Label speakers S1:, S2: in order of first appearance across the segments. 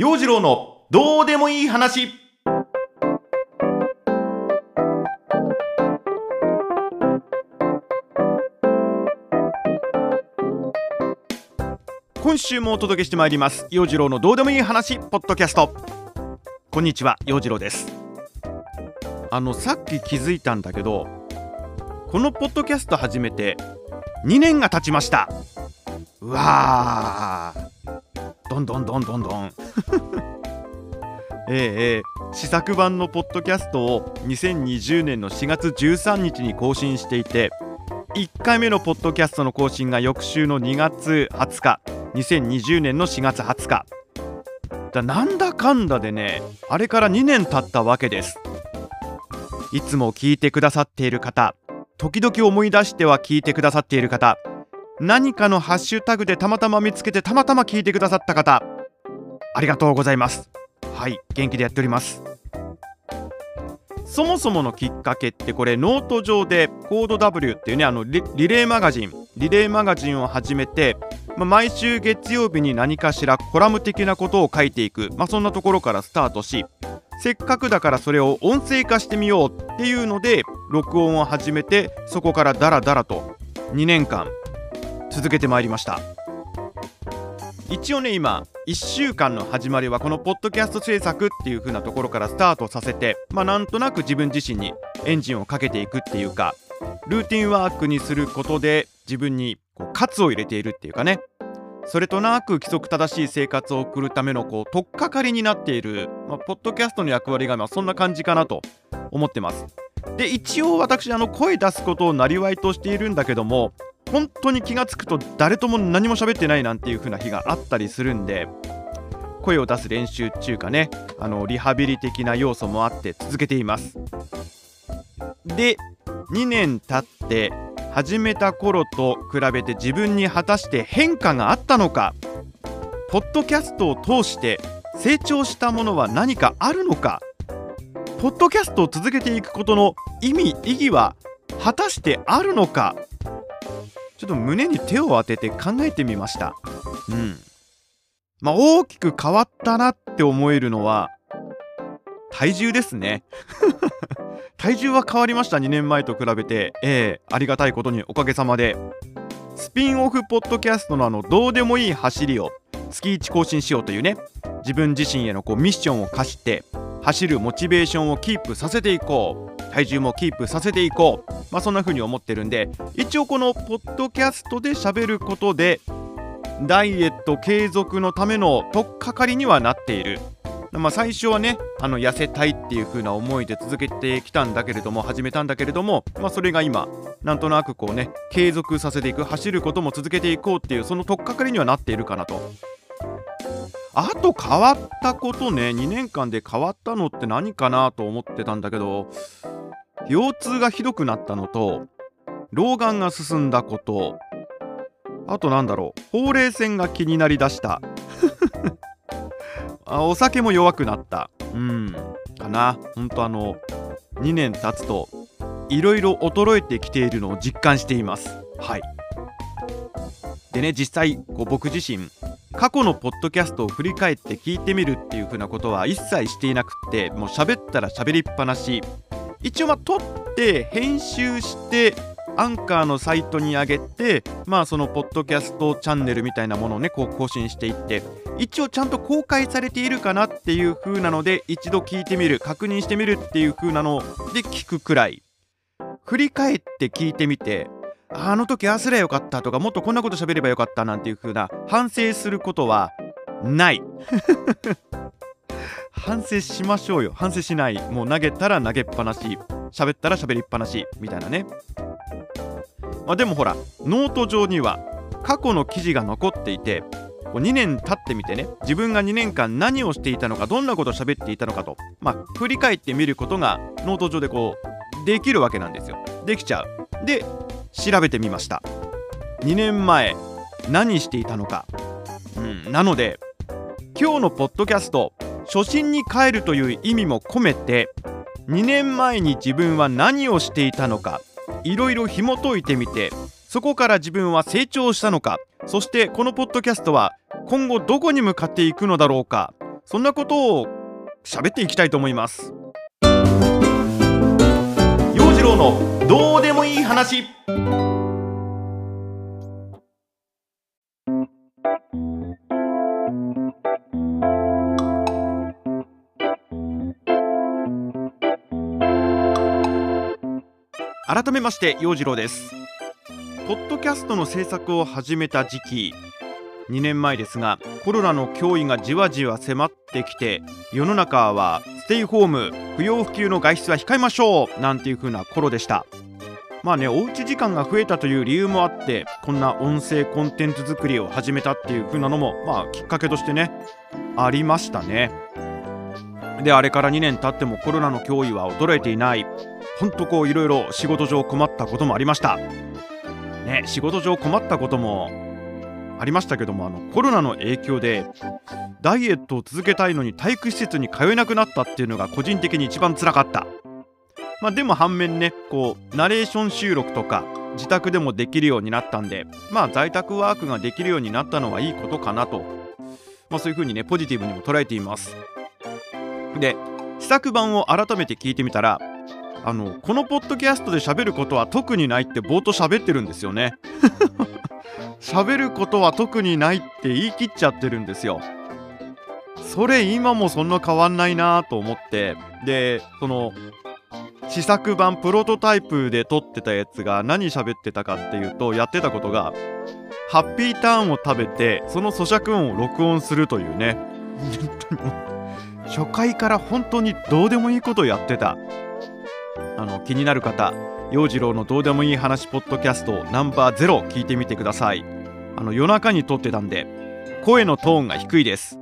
S1: 陽次郎のどうでもいい話。今週もお届けしてまいります。陽次郎のどうでもいい話ポッドキャスト。こんにちは陽次郎です。あのさっき気づいたんだけどこのポッドキャスト始めて2年が経ちました。うわー。どんどんどんどんどん。ええ試作版のポッドキャストを2020年の4月13日に更新していて1回目のポッドキャストの更新が翌週の2月20日2020年の4月20日だなんだかんだでねあれから2年経ったわけです。いつも聞いてくださっている方時々思い出しては聞いてくださっている方何かのハッシュタグでたまたま見つけてたまたま聞いてくださった方。ありがとうございます。はい元気でやっております。そもそものきっかけってこれノート上でコード W っていうねあのリレーマガジン。リレーマガジンを始めて、まあ、毎週月曜日に何かしらコラム的なことを書いていく、まあ、そんなところからスタートしせっかくだからそれを音声化してみようっていうので録音を始めてそこからダラダラと2年間続けてまいりました。一応ね今1週間の始まりはこのポッドキャスト制作っていう風なところからスタートさせてまあなんとなく自分自身にエンジンをかけていくっていうかルーティンワークにすることで自分にこう喝を入れているっていうかね。それとなく規則正しい生活を送るためのこう取っかかりになっている、まあ、ポッドキャストの役割がまそんな感じかなと思ってます。で一応私あの声出すことをなりわいとしているんだけども本当に気が付くと誰とも何も喋ってないなんていう風な日があったりするんで声を出す練習っていうかねあのリハビリ的な要素もあって続けています。で2年経って始めた頃と比べて自分に果たして変化があったのかポッドキャストを通して成長したものは何かあるのかポッドキャストを続けていくことの意味意義は果たしてあるのかちょっと胸に手を当てて考えてみました。うん。まあ大きく変わったなって思えるのは体重ですね。体重は変わりました2年前と比べて。ええー、ありがたいことにおかげさまで。スピンオフポッドキャストのあのどうでもいい走りを月1更新しようというね自分自身へのこうミッションを課して走るモチベーションをキープさせていこう。体重もキープさせていこう。まあそんな風に思ってるんで一応このポッドキャストで喋ることでダイエット継続のための取っかかりにはなっている。まあ、最初はねあの痩せたいっていう風な思いで続けてきたんだけれども始めたんだけれども、まあ、それが今なんとなくこうね継続させていく走ることも続けていこうっていうその取っかかりにはなっているかなと。あと変わったことね。2年間で変わったのって何かなと思ってたんだけど腰痛がひどくなったのと老眼が進んだこと。あとなんだろう。ほうれい線が気になりだした。あお酒も弱くなった。うん。かな。ほんとあの2年経つといろいろ衰えてきているのを実感しています。はい。でね実際こう僕自身過去のポッドキャストを振り返って聞いてみるっていう風なことは一切していなくってもう喋ったら喋りっぱなし。一応まあ撮って編集してアンカーのサイトに上げてまあそのポッドキャストチャンネルみたいなものをねこう更新していって一応ちゃんと公開されているかなっていう風なので一度聞いてみる確認してみるっていう風なので聞くくらい。振り返って聞いてみてあの時ああすりゃよかったとかもっとこんなこと喋ればよかったなんていう風な反省することはない。反省しましょうよ。反省しない。もう投げたら投げっぱなし喋ったら喋りっぱなしみたいなね。まあ、でもほらノート上には過去の記事が残っていて2年経ってみてね自分が2年間何をしていたのかどんなことを喋っていたのかと、まあ、振り返ってみることがノート上でこうできるわけなんですよ。できちゃう。で調べてみました。2年前何していたのか、うん、なので今日のポッドキャスト初心に帰るという意味も込めて2年前に自分は何をしていたのかいろいろ紐解いてみてそこから自分は成長したのかそしてこのポッドキャストは今後どこに向かっていくのだろうかそんなことを喋っていきたいと思います。次郎のどうでもいい話。改めまして陽次郎です。ポッドキャストの制作を始めた時期2年前ですがコロナの脅威がじわじわ迫ってきて世の中はテイホーム不要不急の外出は控えましょうなんていう風な頃でした。まあねおうち時間が増えたという理由もあってこんな音声コンテンツ作りを始めたっていう風なのもまあきっかけとしてねありましたね。であれから2年経ってもコロナの脅威は衰えていない。ほんとこういろいろ仕事上困ったこともありました。ね仕事上困ったこともありましたけどもあのコロナの影響でダイエットを続けたいのに体育施設に通えなくなったっていうのが個人的に一番つらかった。まあでも反面ねこうナレーション収録とか自宅でもできるようになったんでまあ在宅ワークができるようになったのはいいことかなと。まあそういう風にねポジティブにも捉えています。で試作版を改めて聞いてみたらあのこのポッドキャストで喋ることは特にないって冒頭喋ってるんですよね。喋ることは特にないって言い切っちゃってるんですよ。それ今もそんな変わんないなと思って。でその試作版プロトタイプで撮ってたやつが何喋ってたかっていうとやってたことがハッピーターンを食べてその咀嚼音を録音するというね。初回から本当にどうでもいいことやってた。あの気になる方陽次郎のどうでもいい話ポッドキャストナンバー0聞いてみてください。あの夜中に撮ってたんで声のトーンが低いです。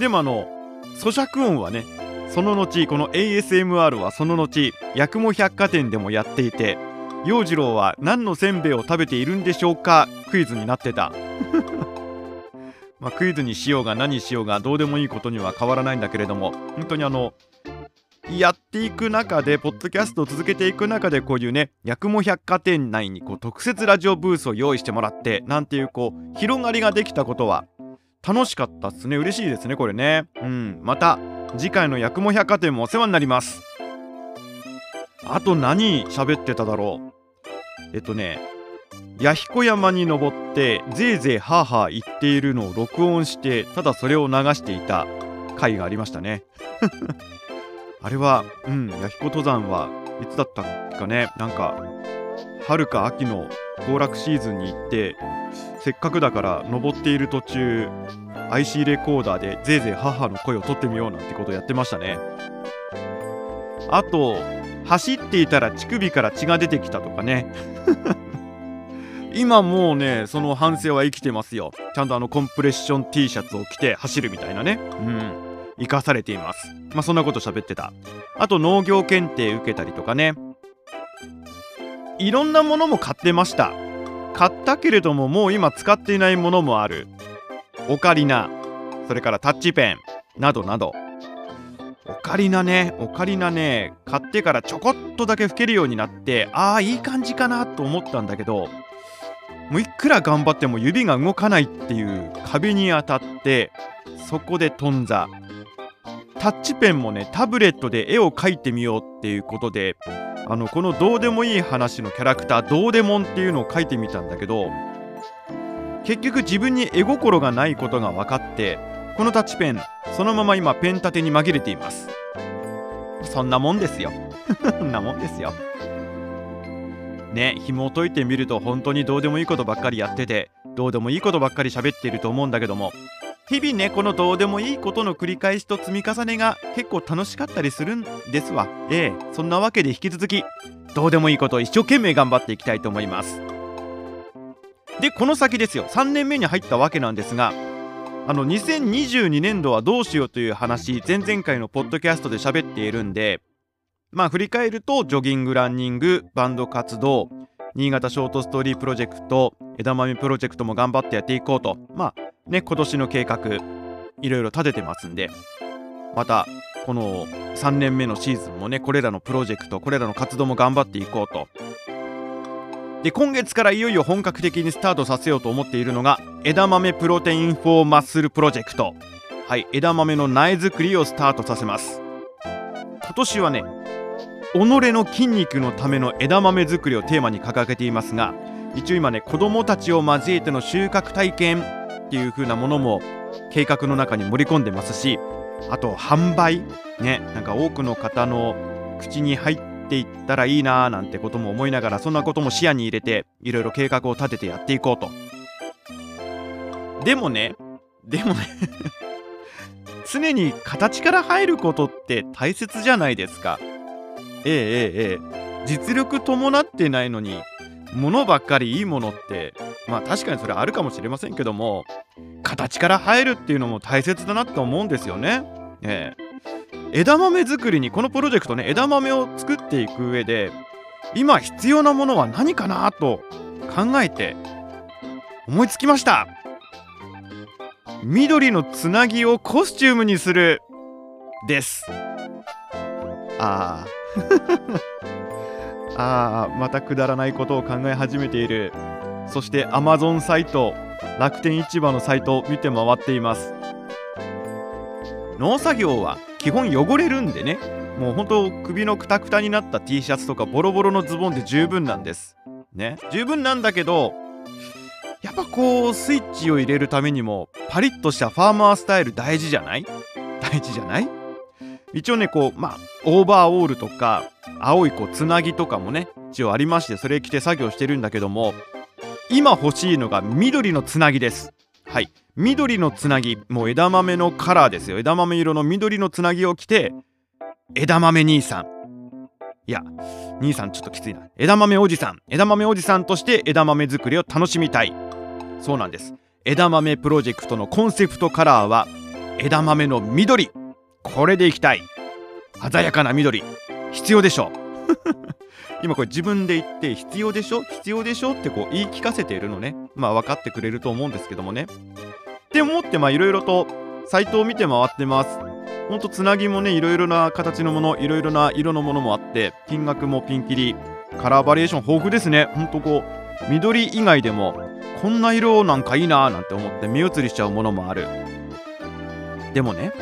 S1: でもあの咀嚼音はねその後この ASMR はその後八雲百貨店でもやっていて陽次郎は何のせんべいを食べているんでしょうかクイズになってた。まあ、クイズにしようが何しようがどうでもいいことには変わらないんだけれども本当にあのやっていく中でポッドキャストを続けていく中でこういうね八雲百貨店内にこう特設ラジオブースを用意してもらってなんていうこう広がりができたことは楽しかったっすね。嬉しいですねこれね。うん。また次回の八雲百貨店もお世話になります。あと何喋ってただろう。えっとね弥彦山に登ってぜいぜいハーハー言っているのを録音してただそれを流していた回がありましたね。あれはうん弥彦登山はいつだったかね。なんか春か秋の行楽シーズンに行ってせっかくだから登っている途中 IC レコーダーでぜいぜい母の声を取ってみようなんてことをやってましたね。あと走っていたら乳首から血が出てきたとかね。今もうねその反省は生きてますよ。ちゃんとあのコンプレッション T シャツを着て走るみたいなね。うん。生かされています。まあそんなこと喋ってた。あと農業検定受けたりとかね。いろんなものも買ってました。買ったけれどももう今使っていないものもある。オカリナ。それからタッチペン。などなど。オカリナね。オカリナね。買ってからちょこっとだけ吹けるようになってああいい感じかなと思ったんだけどもういくら頑張っても指が動かないっていう壁に当たってそこで頓挫タッチペンもねタブレットで絵を描いてみようっていうことであのこのどうでもいい話のキャラクターどうでもんっていうのを描いてみたんだけど結局自分に絵心がないことが分かってこのタッチペンそのまま今ペン立てに紛れています。そんなもんですよ。そんなもんですよ。ね紐を解いてみると本当にどうでもいいことばっかりやっててどうでもいいことばっかり喋っていると思うんだけども日々ねこのどうでもいいことの繰り返しと積み重ねが結構楽しかったりするんですわ。ええそんなわけで引き続きどうでもいいことを一生懸命頑張っていきたいと思います。でこの先ですよ。3年目に入ったわけなんですがあの2022年度はどうしようという話前々回のポッドキャストで喋っているんでまあ振り返るとジョギングランニングバンド活動新潟ショートストーリープロジェクト枝豆プロジェクトも頑張ってやっていこうと。まあね今年の計画いろいろ立ててますんで。またこの3年目のシーズンもねこれらのプロジェクトこれらの活動も頑張っていこうと。で今月からいよいよ本格的にスタートさせようと思っているのが枝豆プロテインフォーマッスルプロジェクト。はい枝豆の苗作りをスタートさせます。今年はね己の筋肉のための枝豆作りをテーマに掲げていますが一応今ね子どもたちを交えての収穫体験っていう風なものも計画の中に盛り込んでますしあと販売ねなんか多くの方の口に入っていったらいいなーなんてことも思いながらそんなことも視野に入れていろいろ計画を立ててやっていこうと。でもねでもね 常に形から入ることって大切じゃないですか。ええええええ。実力伴ってないのに物ばっかりいいものってまあ確かにそれあるかもしれませんけども形から入るっていうのも大切だなと思うんですよね。ええ、枝豆作りにこのプロジェクトね枝豆を作っていく上で今必要なものは何かなと考えて思いつきました。緑のつなぎをコスチュームにするです。ああ。ああまたくだらないことを考え始めている。そして Amazon サイト楽天市場のサイトを見て回っています。農作業は基本汚れるんでね。もうほんと首のくたくたになった T シャツとかボロボロのズボンで十分なんです。ね。十分なんだけどやっぱこうスイッチを入れるためにもパリッとしたファーマースタイル大事じゃない？大事じゃない？一応ねこうまあオーバーオールとか青いこうつなぎとかもね一応ありましてそれ着て作業してるんだけども今欲しいのが緑のつなぎです。はい。緑のつなぎもう枝豆のカラーですよ。枝豆色の緑のつなぎを着て枝豆兄さん。いや兄さんちょっときついな。枝豆おじさん。枝豆おじさんとして枝豆作りを楽しみたい。そうなんです。枝豆プロジェクトのコンセプトカラーは枝豆の緑。これでいきたい。鮮やかな緑。必要でしょ。今これ自分で言って必要でしょ？必要でしょ？ってこう言い聞かせているのね。まあ分かってくれると思うんですけどもね。って思ってまあいろいろとサイトを見て回ってます。ほんとつなぎもねいろいろな形のものいろいろな色のものもあって金額もピンキリ。カラーバリエーション豊富ですね。ほんとこう緑以外でもこんな色なんかいいなーなんて思って目移りしちゃうものもある。でもね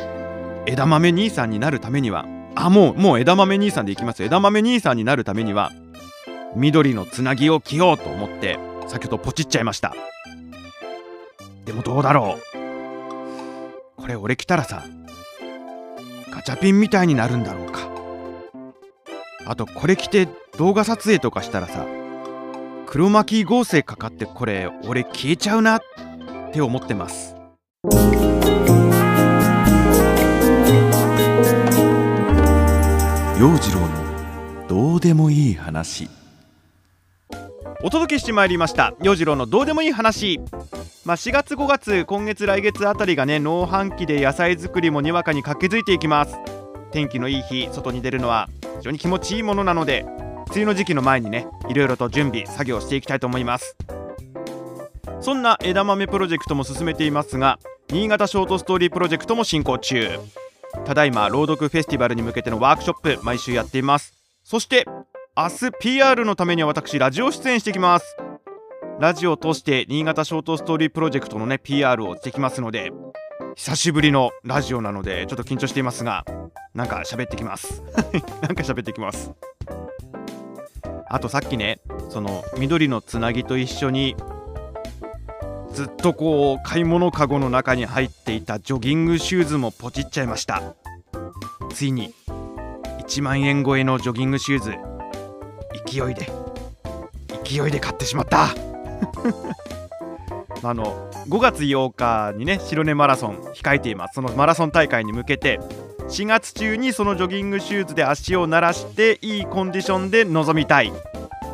S1: 枝豆兄さんになるためにはあもうもう枝豆兄さんでいきます枝豆兄さんになるためには緑のつなぎを着ようと思って先ほどポチっちゃいました。でもどうだろう。これ俺着たらさガチャピンみたいになるんだろうか。あとこれ着て動画撮影とかしたらさ黒巻合成かかってこれ俺消えちゃうなって思ってます。陽次郎のどうでもいい話。お届けしてまいりました。陽次郎のどうでもいい話。まあ、4月5月今月来月あたりがね農繁期で野菜作りもにわかに活気づいていきます。天気のいい日外に出るのは非常に気持ちいいものなので梅雨の時期の前にねいろいろと準備作業していきたいと思います。そんな枝豆プロジェクトも進めていますが新潟ショートストーリープロジェクトも進行中。ただいま朗読フェスティバルに向けてのワークショップ毎週やっています。そして明日 PR のためには私ラジオ出演してきます。ラジオを通して新潟ショートストーリープロジェクトのね PR をしてきますので久しぶりのラジオなのでちょっと緊張していますがなんか喋ってきます。なんか喋ってきます。あとさっきねその緑のつなぎと一緒にずっとこう買い物かごの中に入っていたジョギングシューズもポチっちゃいました。ついに1万円超えのジョギングシューズ勢いで勢いで買ってしまった。あの5月8日にね白根マラソン控えています。そのマラソン大会に向けて4月中にそのジョギングシューズで足を慣らしていいコンディションで臨みたい。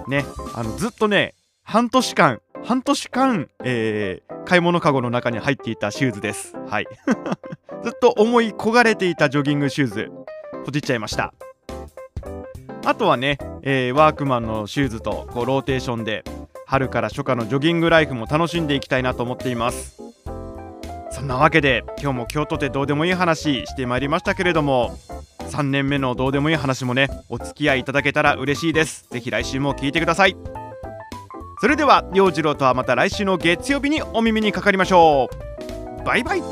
S1: ねあのずっとね半年間半年間、えー、買い物かごの中に入っていたシューズです。はい。ずっと思い焦がれていたジョギングシューズポチっちゃいました。あとはね、えー、ワークマンのシューズとこうローテーションで春から初夏のジョギングライフも楽しんでいきたいなと思っています。そんなわけで今日も京都でどうでもいい話してまいりましたけれども3年目のどうでもいい話もねお付き合いいただけたら嬉しいです。ぜひ来週も聞いてください。それでは陽次郎とはまた来週の月曜日にお耳にかかりましょう。バイバイ。